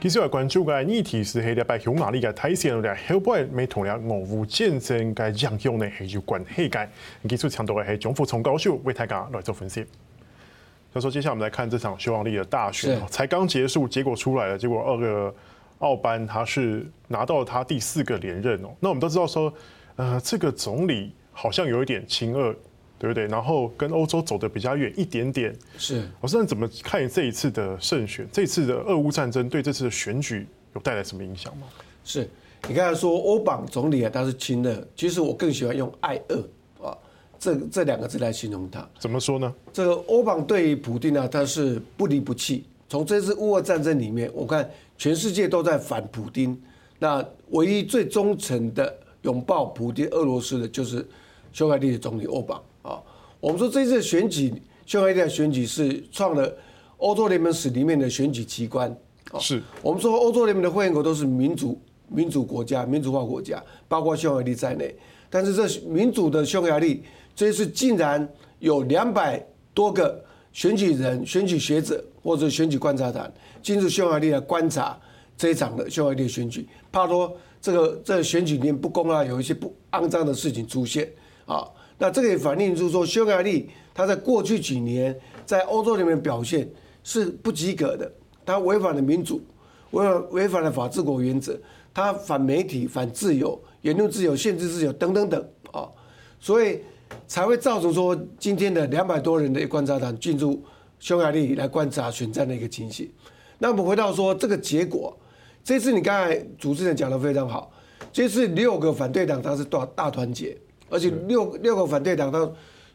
其实我关注嘅议题是喺礼拜匈牙利嘅大选咧，后背没同咧俄乌战争嘅影响呢系有关系嘅。技术强度嘅系钟福聪教授为大家来做分析。所以说，接下来我们来看这场匈牙利的大选，才刚结束，结果出来了，结果二个奥班他是拿到了他第四个连任哦。那我们都知道说，呃，这个总理好像有一点亲俄。对不对？然后跟欧洲走得比较远一点点。是，我是怎么看这一次的胜选？这次的俄乌战争对这次的选举有带来什么影响吗？是你刚才说欧榜总理啊，他是亲俄，其实我更喜欢用爱俄啊，这这两个字来形容他。怎么说呢？这个欧榜对于普丁呢，他是不离不弃。从这次乌俄战争里面，我看全世界都在反普丁，那唯一最忠诚的拥抱普丁俄罗斯的，就是匈牙利的总理欧榜。啊，我们说这次选举，匈牙利的选举是创了欧洲联盟史里面的选举奇观。是，我们说欧洲联盟的会员国都是民主民主国家、民主化国家，包括匈牙利在内。但是这民主的匈牙利，这次竟然有两百多个选举人、选举学者或者选举观察团进入匈牙利来观察这一场的匈牙利的选举，怕说这个这个选举里面不公啊，有一些不肮脏的事情出现啊。那这个也反映出说，匈牙利它在过去几年在欧洲里面表现是不及格的，它违反了民主，违反违反了法治国原则，它反媒体、反自由、言论自由、限制自由等等等啊，所以才会造成说今天的两百多人的观察团进入匈牙利来观察选战的一个情形。那我们回到说这个结果，这次你刚才主持人讲的非常好，这次六个反对党它是大大团结。而且六六个反对党他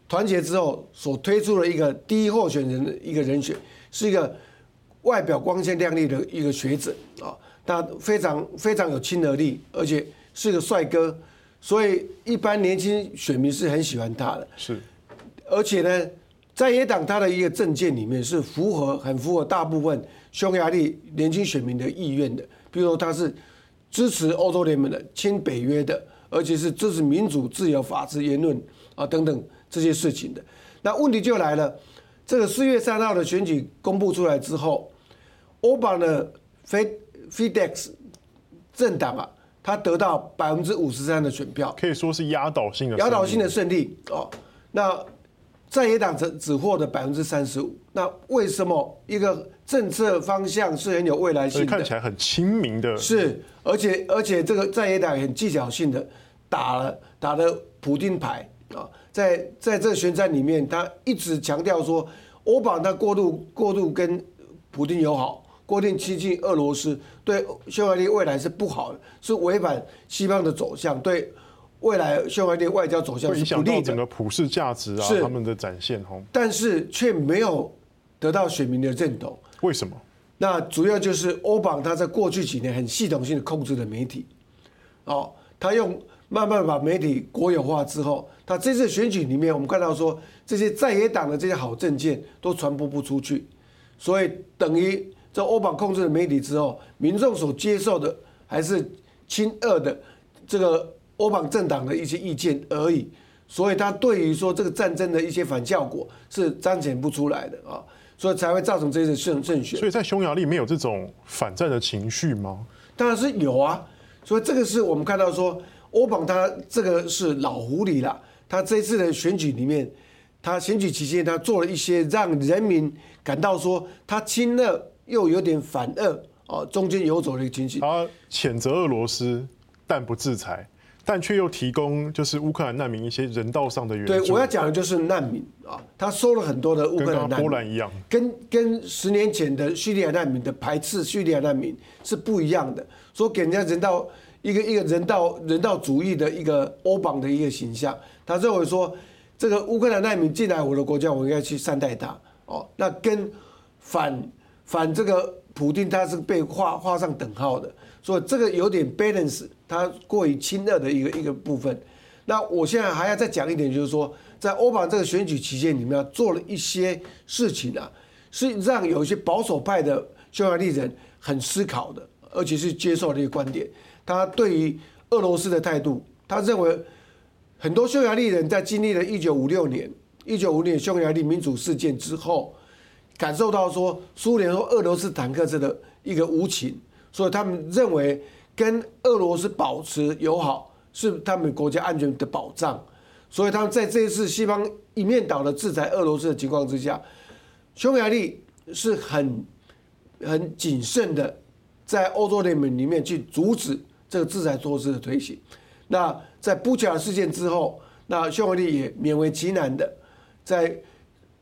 团结之后所推出的一个第一候选人的一个人选，是一个外表光鲜亮丽的一个学者啊，他非常非常有亲和力，而且是个帅哥，所以一般年轻选民是很喜欢他的。是，而且呢，在野党他的一个政见里面是符合很符合大部分匈牙利年轻选民的意愿的，比如说他是支持欧洲联盟的、亲北约的。而且是支持民主、自由、法治、言论啊等等这些事情的。那问题就来了，这个四月三号的选举公布出来之后，欧榜的 Fidesz 政党啊，他得到百分之五十三的选票，可以说是压倒性的压倒性的胜利哦。那在野党只只获得百分之三十五。那为什么一个政策方向是很有未来性的，看起来很亲民的，是而且而且这个在野党很技巧性的。打了打了普丁牌啊，在在这个选战里面，他一直强调说，欧榜他过度过度跟普丁友好，过度亲近俄罗斯，对匈牙利未来是不好的，是违反西方的走向，对未来匈牙利外交走向是不利的。整个普世价值啊，他们的展现哦，但是却没有得到选民的认同。为什么？那主要就是欧榜他在过去几年很系统性的控制了媒体，哦，他用。慢慢把媒体国有化之后，他这次选举里面，我们看到说这些在野党的这些好政见都传播不出去，所以等于这欧榜控制了媒体之后，民众所接受的还是亲俄的这个欧榜政党的一些意见而已，所以他对于说这个战争的一些反效果是彰显不出来的啊，所以才会造成这次胜胜选。所以在匈牙利没有这种反战的情绪吗？当然是有啊，所以这个是我们看到说。欧邦他这个是老狐狸了，他这次的选举里面，他选举期间他做了一些让人民感到说他亲俄又有点反俄哦，中间游走的一个情形。他谴责俄罗斯，但不制裁，但却又提供就是乌克兰难民一些人道上的援助。对，我要讲的就是难民啊，他收了很多的乌克兰难民，跟波兰一样，跟跟十年前的叙利亚难民的排斥叙利亚难民是不一样的，说给人家人道。一个一个人道人道主义的一个欧榜的一个形象，他认为说，这个乌克兰难民进来我的国家，我应该去善待他哦。那跟反反这个普丁，他是被画画上等号的，所以这个有点 balance，他过于亲俄的一个一个部分。那我现在还要再讲一点，就是说，在欧榜这个选举期间，你们要做了一些事情啊，是让有一些保守派的匈牙利人很思考的，而且是接受的一个观点。他对于俄罗斯的态度，他认为很多匈牙利人在经历了一九五六年、一九五六年匈牙利民主事件之后，感受到说苏联和俄罗斯坦克车的一个无情，所以他们认为跟俄罗斯保持友好是他们国家安全的保障，所以他们在这一次西方一面倒的制裁俄罗斯的情况之下，匈牙利是很很谨慎的，在欧洲联盟里面去阻止这个制裁措施的推行。那在布恰事件之后，那匈牙利也勉为其难的在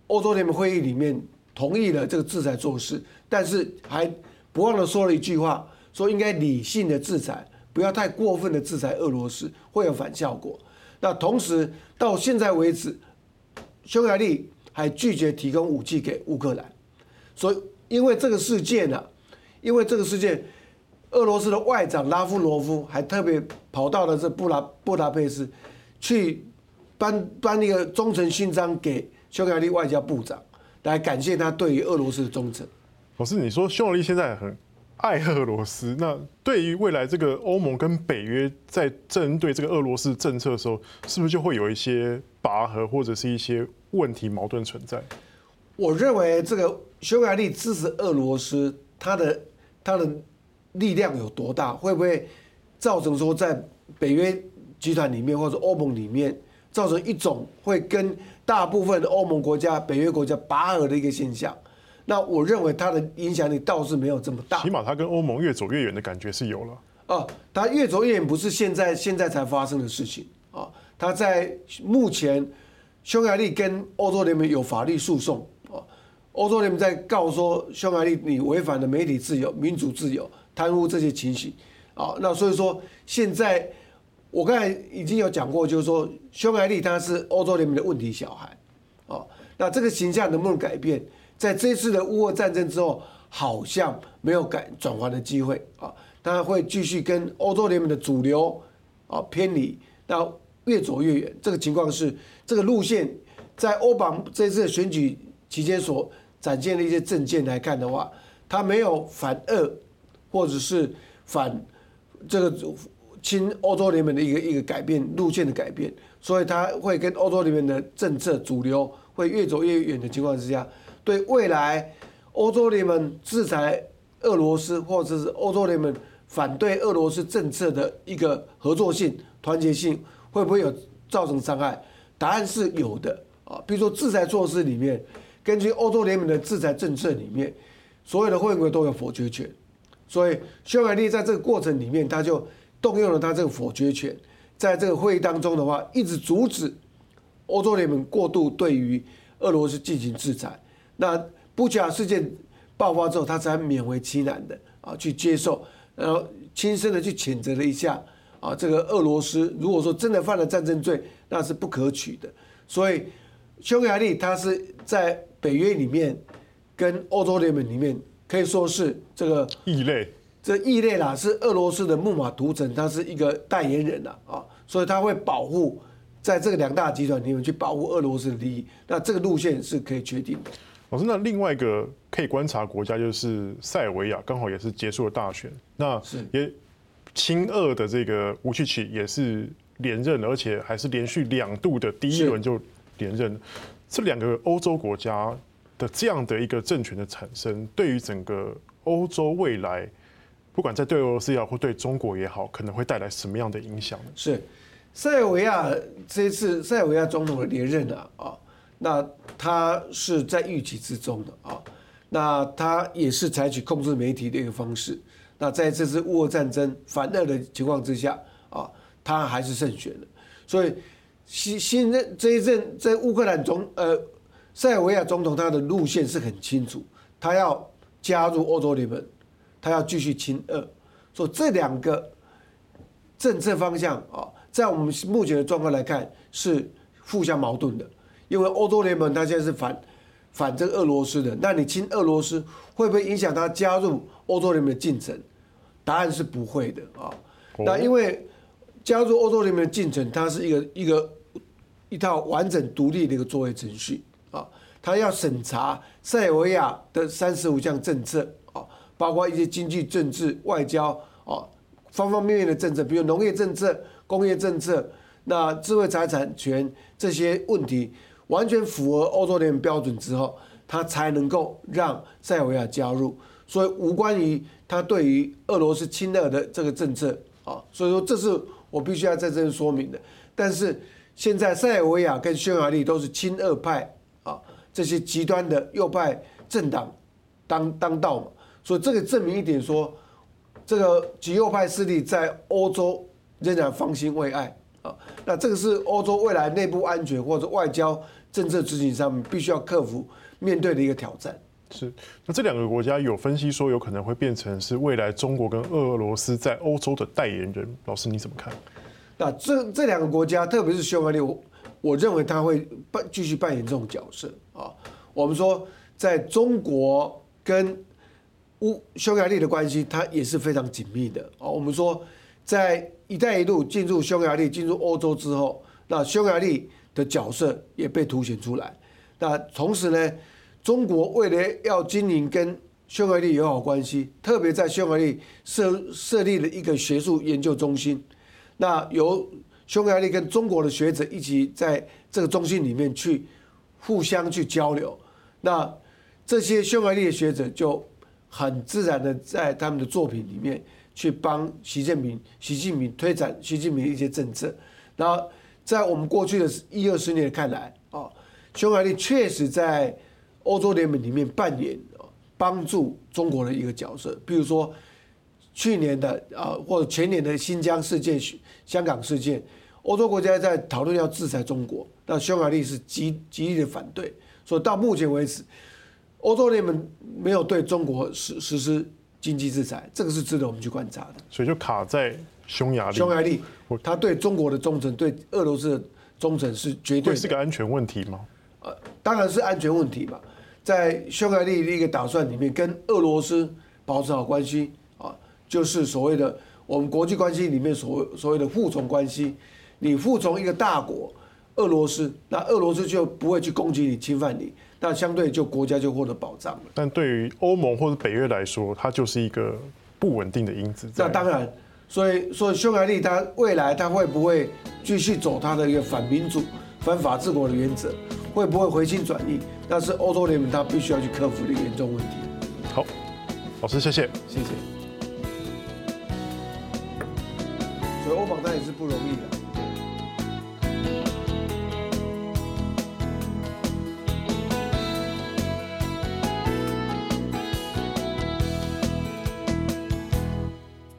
欧洲联盟会议里面同意了这个制裁措施，但是还不忘的说了一句话，说应该理性的制裁，不要太过分的制裁俄罗斯，会有反效果。那同时到现在为止，匈牙利还拒绝提供武器给乌克兰，所以因为这个事件呢、因为这个事件。俄罗斯的外长拉夫罗夫还特别跑到了这布拉布达佩斯，去颁颁那个忠诚勋章给匈牙利外交部长，来感谢他对于俄罗斯的忠诚。老师，你说匈牙利现在很爱俄罗斯，那对于未来这个欧盟跟北约在针对这个俄罗斯政策的时候，是不是就会有一些拔河或者是一些问题矛盾存在？我认为这个匈牙利支持俄罗斯，他的他的。力量有多大？会不会造成说在北约集团里面或者欧盟里面造成一种会跟大部分欧盟国家、北约国家拔河的一个现象？那我认为它的影响力倒是没有这么大。起码它跟欧盟越走越远的感觉是有了。啊，它越走越远不是现在现在才发生的事情啊。它在目前匈牙利跟欧洲联盟有法律诉讼啊，欧洲联盟在告说匈牙利你违反了媒体自由、民主自由。贪污这些情形，啊，那所以说现在我刚才已经有讲过，就是说匈牙利它是欧洲联盟的问题小孩，啊，那这个形象能不能改变？在这次的乌俄战争之后，好像没有改转换的机会啊，它会继续跟欧洲联盟的主流啊偏离，那越走越远。这个情况是这个路线，在欧榜这次选举期间所展现的一些政见来看的话，他没有反俄。或者是反这个亲欧洲联盟的一个一个改变路线的改变，所以他会跟欧洲联盟的政策主流会越走越远的情况之下，对未来欧洲联盟制裁俄罗斯，或者是欧洲联盟反对俄罗斯政策的一个合作性、团结性，会不会有造成伤害？答案是有的啊。比如说制裁措施里面，根据欧洲联盟的制裁政策里面，所有的会员国都有否决权。所以匈牙利在这个过程里面，他就动用了他这个否决权，在这个会议当中的话，一直阻止欧洲联盟过度对于俄罗斯进行制裁。那布恰事件爆发之后，他才勉为其难的啊去接受，然后亲身的去谴责了一下啊这个俄罗斯。如果说真的犯了战争罪，那是不可取的。所以匈牙利他是在北约里面跟欧洲联盟里面。可以说是这个异类，这异类啦，是俄罗斯的木马屠城，他是一个代言人呐啊，所以他会保护在这个两大集团里面去保护俄罗斯的利益，那这个路线是可以确定的。老师，那另外一个可以观察国家就是塞尔维亚，刚好也是结束了大选，那也亲俄的这个武契奇也是连任，而且还是连续两度的第一轮就连任，这两个欧洲国家。的这样的一个政权的产生，对于整个欧洲未来，不管在对俄罗斯也好，或对中国也好，可能会带来什么样的影响呢？是塞尔维亚这次塞尔维亚总统的连任啊，啊，那他是在预期之中的啊，那他也是采取控制媒体的一个方式。那在这次乌俄战争反俄的情况之下啊，他还是胜选的。所以新新任这一任在乌克兰总呃。塞尔维亚总统他的路线是很清楚，他要加入欧洲联盟，他要继续亲俄，所以这两个政策方向啊，在我们目前的状况来看是互相矛盾的。因为欧洲联盟他现在是反反这个俄罗斯的，那你亲俄罗斯会不会影响他加入欧洲联盟的进程？答案是不会的啊。那因为加入欧洲联盟的进程，它是一个一个一套完整独立的一个作业程序。啊，他要审查塞尔维亚的三十五项政策啊，包括一些经济、政治、外交啊，方方面面的政策，比如农业政策、工业政策，那智慧财产权这些问题完全符合欧洲联盟标准之后，他才能够让塞尔维亚加入。所以无关于他对于俄罗斯亲俄的这个政策啊，所以说这是我必须要在这里说明的。但是现在塞尔维亚跟匈牙利都是亲俄派啊，这些极端的右派政党当当道嘛，所以这个证明一点说，这个极右派势力在欧洲仍然方兴未艾啊。那这个是欧洲未来内部安全或者外交政策执行上面必须要克服面对的一个挑战。是，那这两个国家有分析说有可能会变成是未来中国跟俄罗斯在欧洲的代言人。老师你怎么看？那这这两个国家，特别是匈牙利，我我认为他会扮继续扮演这种角色啊。我们说，在中国跟乌匈牙利的关系，它也是非常紧密的啊。我们说，在“一带一路”进入匈牙利、进入欧洲之后，那匈牙利的角色也被凸显出来。那同时呢，中国为了要经营跟匈牙利友好关系，特别在匈牙利设设立了一个学术研究中心。那由匈牙利跟中国的学者一起在这个中心里面去互相去交流。那这些匈牙利的学者就很自然的在他们的作品里面去帮习近平、习近平推展习近平一些政策。然后在我们过去的一二十年看来啊，匈牙利确实在欧洲联盟里面扮演帮助中国的一个角色，比如说去年的啊或者前年的新疆事件、香港事件，欧洲国家在讨论要制裁中国，那匈牙利是极极力的反对，所以到目前为止，欧洲联盟没有对中国实实施经济制裁，这个是值得我们去观察的。所以就卡在匈牙利，匈牙利他对中国的忠诚，对俄罗斯的忠诚是绝对是个安全问题吗？呃，当然是安全问题嘛。在匈牙利的一个打算里面，跟俄罗斯保持好关系啊，就是所谓的我们国际关系里面所谓所谓的护从关系。你服从一个大国俄罗斯，那俄罗斯就不会去攻击你、侵犯你，那相对就国家就获得保障了。但对于欧盟或者北约来说，它就是一个不稳定的因子。那当然，所以所以匈牙利它未来它会不会继续走它的一个反民主、反法治国的原则？会不会回心转意？那是欧洲联盟他必须要去克服的严重问题。好，老师谢谢，谢谢。所以欧盟它也是不容易的。